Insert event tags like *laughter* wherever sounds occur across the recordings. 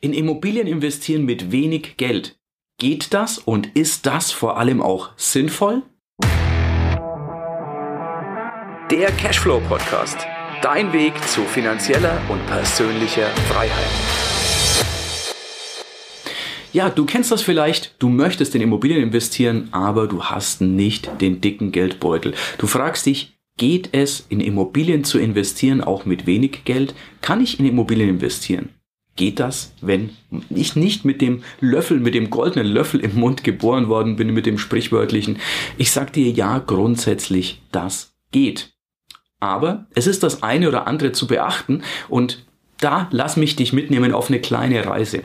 In Immobilien investieren mit wenig Geld. Geht das und ist das vor allem auch sinnvoll? Der Cashflow Podcast. Dein Weg zu finanzieller und persönlicher Freiheit. Ja, du kennst das vielleicht, du möchtest in Immobilien investieren, aber du hast nicht den dicken Geldbeutel. Du fragst dich, geht es in Immobilien zu investieren, auch mit wenig Geld? Kann ich in Immobilien investieren? Geht das, wenn ich nicht mit dem Löffel, mit dem goldenen Löffel im Mund geboren worden bin, mit dem sprichwörtlichen? Ich sag dir ja, grundsätzlich, das geht. Aber es ist das eine oder andere zu beachten und da lass mich dich mitnehmen auf eine kleine Reise.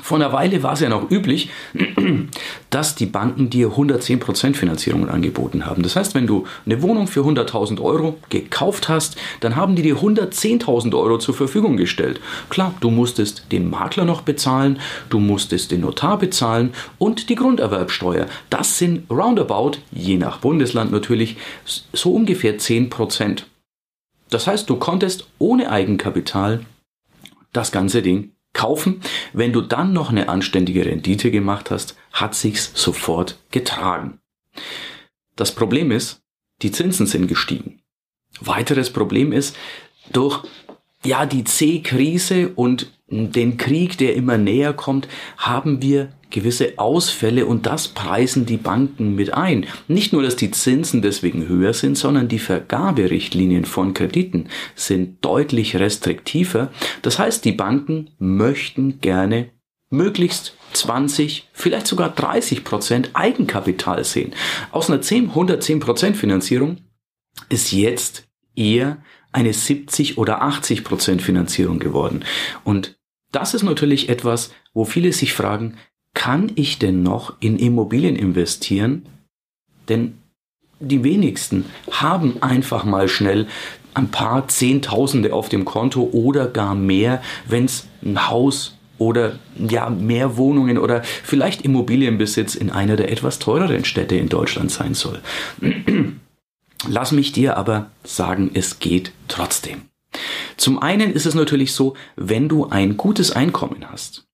Vor einer Weile war es ja noch üblich, *clears throat* dass die Banken dir 110% Finanzierungen angeboten haben. Das heißt, wenn du eine Wohnung für 100.000 Euro gekauft hast, dann haben die dir 110.000 Euro zur Verfügung gestellt. Klar, du musstest den Makler noch bezahlen, du musstest den Notar bezahlen und die Grunderwerbsteuer. Das sind roundabout, je nach Bundesland natürlich, so ungefähr 10%. Das heißt, du konntest ohne Eigenkapital das ganze Ding kaufen. Wenn du dann noch eine anständige Rendite gemacht hast, hat sich's sofort getragen. Das Problem ist, die Zinsen sind gestiegen. Weiteres Problem ist, durch ja, die C-Krise und den Krieg, der immer näher kommt, haben wir gewisse Ausfälle und das preisen die Banken mit ein. Nicht nur, dass die Zinsen deswegen höher sind, sondern die Vergaberichtlinien von Krediten sind deutlich restriktiver. Das heißt, die Banken möchten gerne möglichst 20, vielleicht sogar 30 Prozent Eigenkapital sehen. Aus einer 10, 110 Prozent Finanzierung ist jetzt eher eine 70 oder 80 Prozent Finanzierung geworden. Und das ist natürlich etwas, wo viele sich fragen, kann ich denn noch in Immobilien investieren? Denn die wenigsten haben einfach mal schnell ein paar Zehntausende auf dem Konto oder gar mehr, wenn es ein Haus oder ja mehr Wohnungen oder vielleicht Immobilienbesitz in einer der etwas teureren Städte in Deutschland sein soll. *clears throat* Lass mich dir aber sagen, es geht trotzdem. Zum einen ist es natürlich so, wenn du ein gutes Einkommen hast,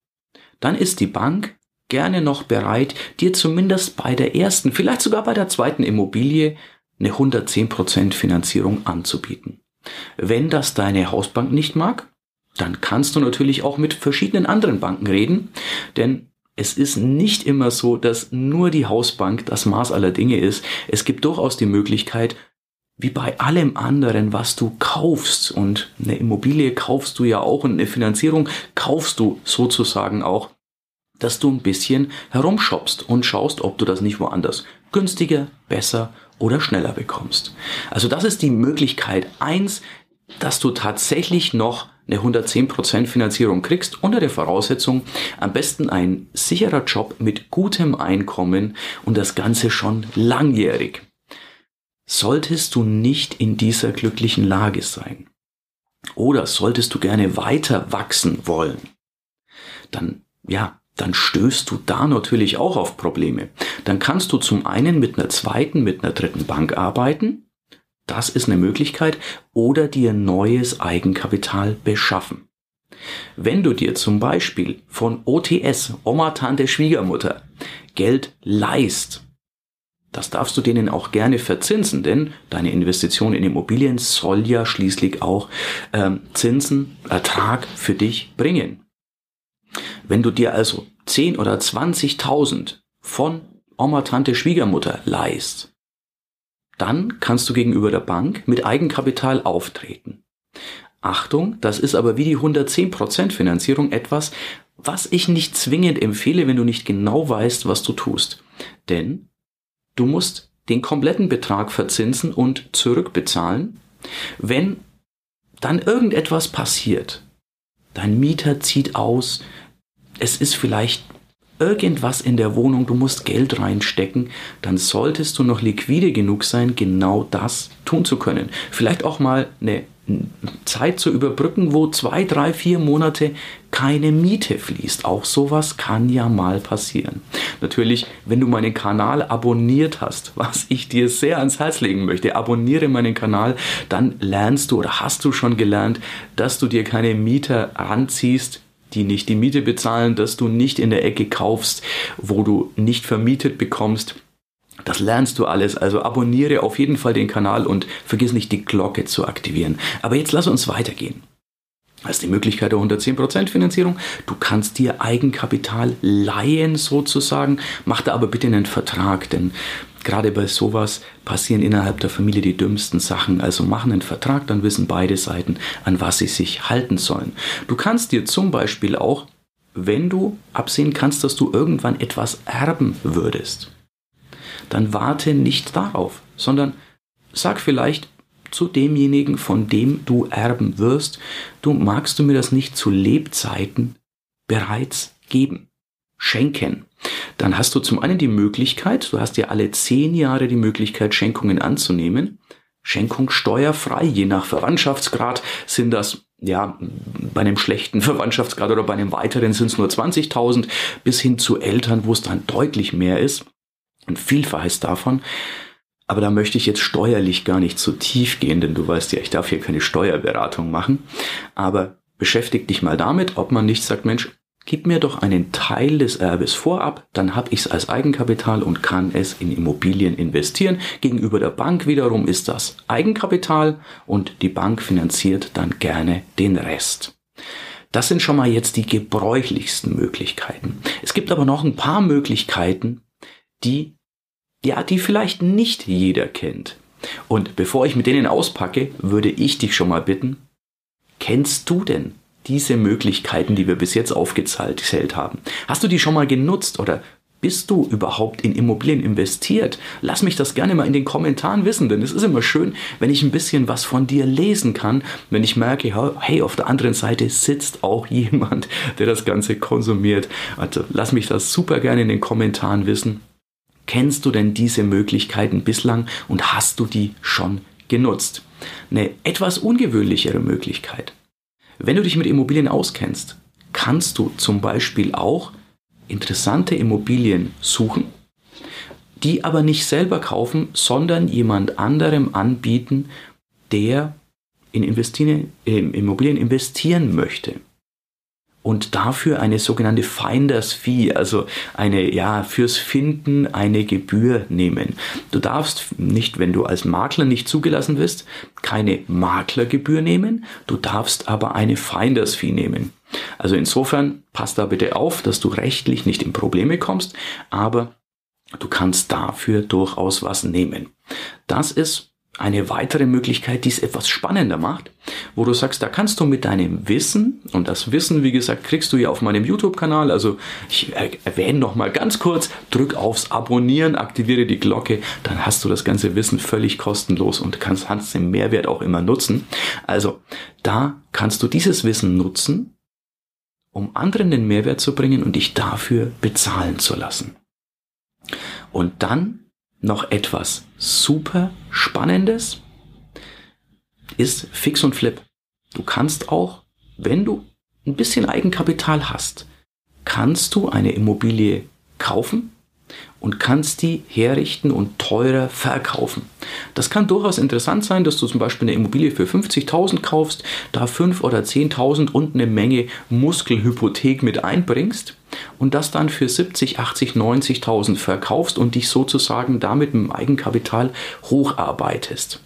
dann ist die Bank gerne noch bereit, dir zumindest bei der ersten, vielleicht sogar bei der zweiten Immobilie eine 110% Finanzierung anzubieten. Wenn das deine Hausbank nicht mag, dann kannst du natürlich auch mit verschiedenen anderen Banken reden, denn es ist nicht immer so, dass nur die Hausbank das Maß aller Dinge ist. Es gibt durchaus die Möglichkeit, wie bei allem anderen, was du kaufst, und eine Immobilie kaufst du ja auch und eine Finanzierung kaufst du sozusagen auch, dass du ein bisschen herumshoppst und schaust, ob du das nicht woanders günstiger, besser oder schneller bekommst. Also das ist die Möglichkeit eins, dass du tatsächlich noch eine 110% Finanzierung kriegst, unter der Voraussetzung am besten ein sicherer Job mit gutem Einkommen und das Ganze schon langjährig. Solltest du nicht in dieser glücklichen Lage sein oder solltest du gerne weiter wachsen wollen, dann ja, dann stößt du da natürlich auch auf Probleme. Dann kannst du zum einen mit einer zweiten, mit einer dritten Bank arbeiten. Das ist eine Möglichkeit. Oder dir neues Eigenkapital beschaffen. Wenn du dir zum Beispiel von OTS, Oma, Tante, Schwiegermutter, Geld leist, das darfst du denen auch gerne verzinsen, denn deine Investition in Immobilien soll ja schließlich auch ähm, Zinsen, Ertrag für dich bringen. Wenn du dir also 10 oder 20.000 von Oma, Tante, Schwiegermutter leihst, dann kannst du gegenüber der Bank mit Eigenkapital auftreten. Achtung, das ist aber wie die 110% Finanzierung etwas, was ich nicht zwingend empfehle, wenn du nicht genau weißt, was du tust. Denn du musst den kompletten Betrag verzinsen und zurückbezahlen. Wenn dann irgendetwas passiert, dein Mieter zieht aus, es ist vielleicht irgendwas in der Wohnung, du musst Geld reinstecken, dann solltest du noch liquide genug sein, genau das tun zu können. Vielleicht auch mal eine Zeit zu überbrücken, wo zwei, drei, vier Monate keine Miete fließt. Auch sowas kann ja mal passieren. Natürlich, wenn du meinen Kanal abonniert hast, was ich dir sehr ans Herz legen möchte, abonniere meinen Kanal, dann lernst du oder hast du schon gelernt, dass du dir keine Mieter anziehst, die nicht die Miete bezahlen, dass du nicht in der Ecke kaufst, wo du nicht vermietet bekommst. Das lernst du alles, also abonniere auf jeden Fall den Kanal und vergiss nicht die Glocke zu aktivieren. Aber jetzt lass uns weitergehen hast die Möglichkeit der 110% Finanzierung. Du kannst dir Eigenkapital leihen sozusagen. Mach da aber bitte einen Vertrag, denn gerade bei sowas passieren innerhalb der Familie die dümmsten Sachen. Also mach einen Vertrag, dann wissen beide Seiten, an was sie sich halten sollen. Du kannst dir zum Beispiel auch, wenn du absehen kannst, dass du irgendwann etwas erben würdest, dann warte nicht darauf, sondern sag vielleicht, zu demjenigen, von dem du erben wirst, du magst du mir das nicht zu Lebzeiten bereits geben, schenken. Dann hast du zum einen die Möglichkeit, du hast ja alle zehn Jahre die Möglichkeit, Schenkungen anzunehmen. Schenkung steuerfrei, je nach Verwandtschaftsgrad sind das ja, bei einem schlechten Verwandtschaftsgrad oder bei einem weiteren sind es nur 20.000 bis hin zu Eltern, wo es dann deutlich mehr ist. Ein Vielfaches davon. Aber da möchte ich jetzt steuerlich gar nicht zu tief gehen, denn du weißt ja, ich darf hier keine Steuerberatung machen. Aber beschäftig dich mal damit, ob man nicht sagt, Mensch, gib mir doch einen Teil des Erbes vorab, dann habe ich es als Eigenkapital und kann es in Immobilien investieren. Gegenüber der Bank wiederum ist das Eigenkapital und die Bank finanziert dann gerne den Rest. Das sind schon mal jetzt die gebräuchlichsten Möglichkeiten. Es gibt aber noch ein paar Möglichkeiten, die ja, die vielleicht nicht jeder kennt. Und bevor ich mit denen auspacke, würde ich dich schon mal bitten, kennst du denn diese Möglichkeiten, die wir bis jetzt aufgezählt haben? Hast du die schon mal genutzt oder bist du überhaupt in Immobilien investiert? Lass mich das gerne mal in den Kommentaren wissen, denn es ist immer schön, wenn ich ein bisschen was von dir lesen kann, wenn ich merke, hey, auf der anderen Seite sitzt auch *laughs* jemand, der das Ganze konsumiert. Also lass mich das super gerne in den Kommentaren wissen. Kennst du denn diese Möglichkeiten bislang und hast du die schon genutzt? Eine etwas ungewöhnlichere Möglichkeit. Wenn du dich mit Immobilien auskennst, kannst du zum Beispiel auch interessante Immobilien suchen, die aber nicht selber kaufen, sondern jemand anderem anbieten, der in Immobilien investieren möchte und dafür eine sogenannte Finders Fee, also eine, ja, fürs Finden eine Gebühr nehmen. Du darfst nicht, wenn du als Makler nicht zugelassen bist, keine Maklergebühr nehmen, du darfst aber eine Finders Fee nehmen. Also insofern passt da bitte auf, dass du rechtlich nicht in Probleme kommst, aber du kannst dafür durchaus was nehmen. Das ist eine weitere Möglichkeit, die es etwas spannender macht, wo du sagst, da kannst du mit deinem Wissen, und das Wissen, wie gesagt, kriegst du ja auf meinem YouTube-Kanal, also ich erwähne noch mal ganz kurz, drück aufs Abonnieren, aktiviere die Glocke, dann hast du das ganze Wissen völlig kostenlos und kannst, kannst den Mehrwert auch immer nutzen. Also da kannst du dieses Wissen nutzen, um anderen den Mehrwert zu bringen und dich dafür bezahlen zu lassen. Und dann noch etwas super Spannendes ist Fix und Flip. Du kannst auch, wenn du ein bisschen Eigenkapital hast, kannst du eine Immobilie kaufen und kannst die herrichten und teurer verkaufen. Das kann durchaus interessant sein, dass du zum Beispiel eine Immobilie für 50.000 kaufst, da 5 oder 10.000 und eine Menge Muskelhypothek mit einbringst und das dann für 70, 80, 90.000 verkaufst und dich sozusagen damit mit dem Eigenkapital hocharbeitest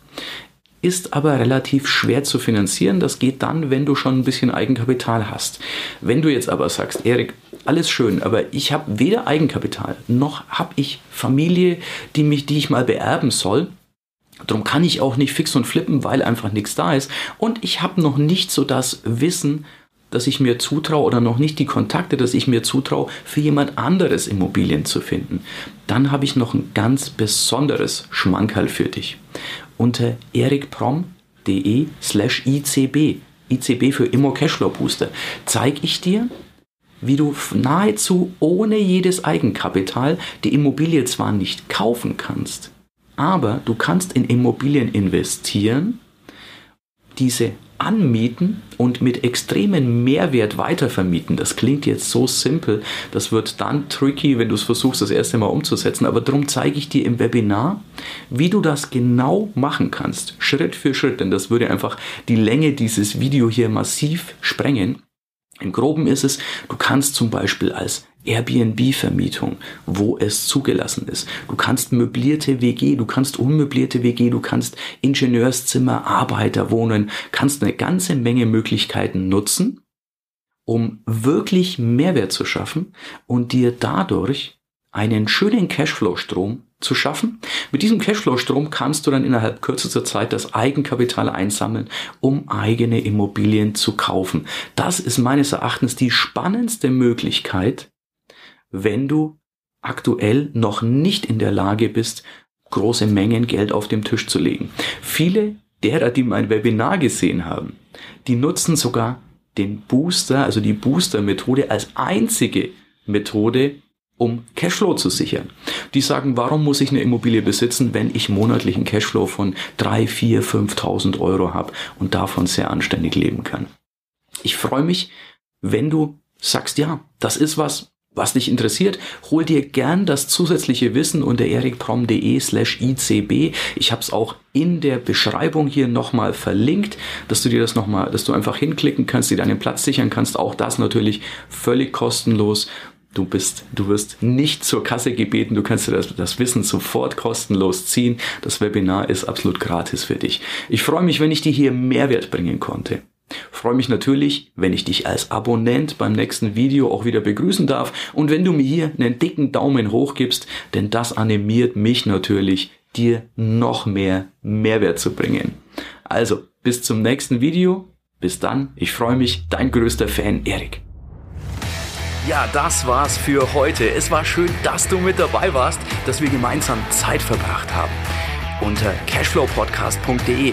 ist aber relativ schwer zu finanzieren. Das geht dann, wenn du schon ein bisschen Eigenkapital hast. Wenn du jetzt aber sagst, Erik, alles schön, aber ich habe weder Eigenkapital noch habe ich Familie, die mich, die ich mal beerben soll. Darum kann ich auch nicht fix und flippen, weil einfach nichts da ist. Und ich habe noch nicht so das Wissen, dass ich mir zutraue oder noch nicht die Kontakte, dass ich mir zutraue, für jemand anderes Immobilien zu finden. Dann habe ich noch ein ganz besonderes Schmankerl für dich. Unter erikprom.de slash ICB, ICB für Immo Cashflow Booster, zeige ich dir, wie du nahezu ohne jedes Eigenkapital die Immobilie zwar nicht kaufen kannst, aber du kannst in Immobilien investieren, diese anmieten und mit extremen Mehrwert weitervermieten. Das klingt jetzt so simpel, das wird dann tricky, wenn du es versuchst, das erste Mal umzusetzen, aber darum zeige ich dir im Webinar, wie du das genau machen kannst, Schritt für Schritt, denn das würde einfach die Länge dieses Video hier massiv sprengen. Im groben ist es, du kannst zum Beispiel als Airbnb-Vermietung, wo es zugelassen ist. Du kannst möblierte WG, du kannst unmöblierte WG, du kannst Ingenieurszimmer, Arbeiterwohnen, kannst eine ganze Menge Möglichkeiten nutzen, um wirklich Mehrwert zu schaffen und dir dadurch einen schönen Cashflow-Strom zu schaffen. Mit diesem Cashflow-Strom kannst du dann innerhalb kürzester Zeit das Eigenkapital einsammeln, um eigene Immobilien zu kaufen. Das ist meines Erachtens die spannendste Möglichkeit, wenn du aktuell noch nicht in der Lage bist, große Mengen Geld auf dem Tisch zu legen. Viele derer, die mein Webinar gesehen haben, die nutzen sogar den Booster, also die Booster-Methode als einzige Methode, um Cashflow zu sichern. Die sagen, warum muss ich eine Immobilie besitzen, wenn ich monatlichen Cashflow von 3, 4, 5.000 Euro habe und davon sehr anständig leben kann. Ich freue mich, wenn du sagst, ja, das ist was, was dich interessiert, hol dir gern das zusätzliche Wissen unter erikprom.de slash icb. Ich habe es auch in der Beschreibung hier nochmal verlinkt, dass du dir das nochmal, dass du einfach hinklicken kannst, dir deinen Platz sichern kannst. Auch das natürlich völlig kostenlos Du bist, du wirst nicht zur Kasse gebeten, du kannst dir das, das Wissen sofort kostenlos ziehen. Das Webinar ist absolut gratis für dich. Ich freue mich, wenn ich dir hier Mehrwert bringen konnte. Freue mich natürlich, wenn ich dich als Abonnent beim nächsten Video auch wieder begrüßen darf und wenn du mir hier einen dicken Daumen hoch gibst, denn das animiert mich natürlich, dir noch mehr Mehrwert zu bringen. Also, bis zum nächsten Video. Bis dann, ich freue mich, dein größter Fan Erik. Ja, das war's für heute. Es war schön, dass du mit dabei warst, dass wir gemeinsam Zeit verbracht haben. Unter cashflowpodcast.de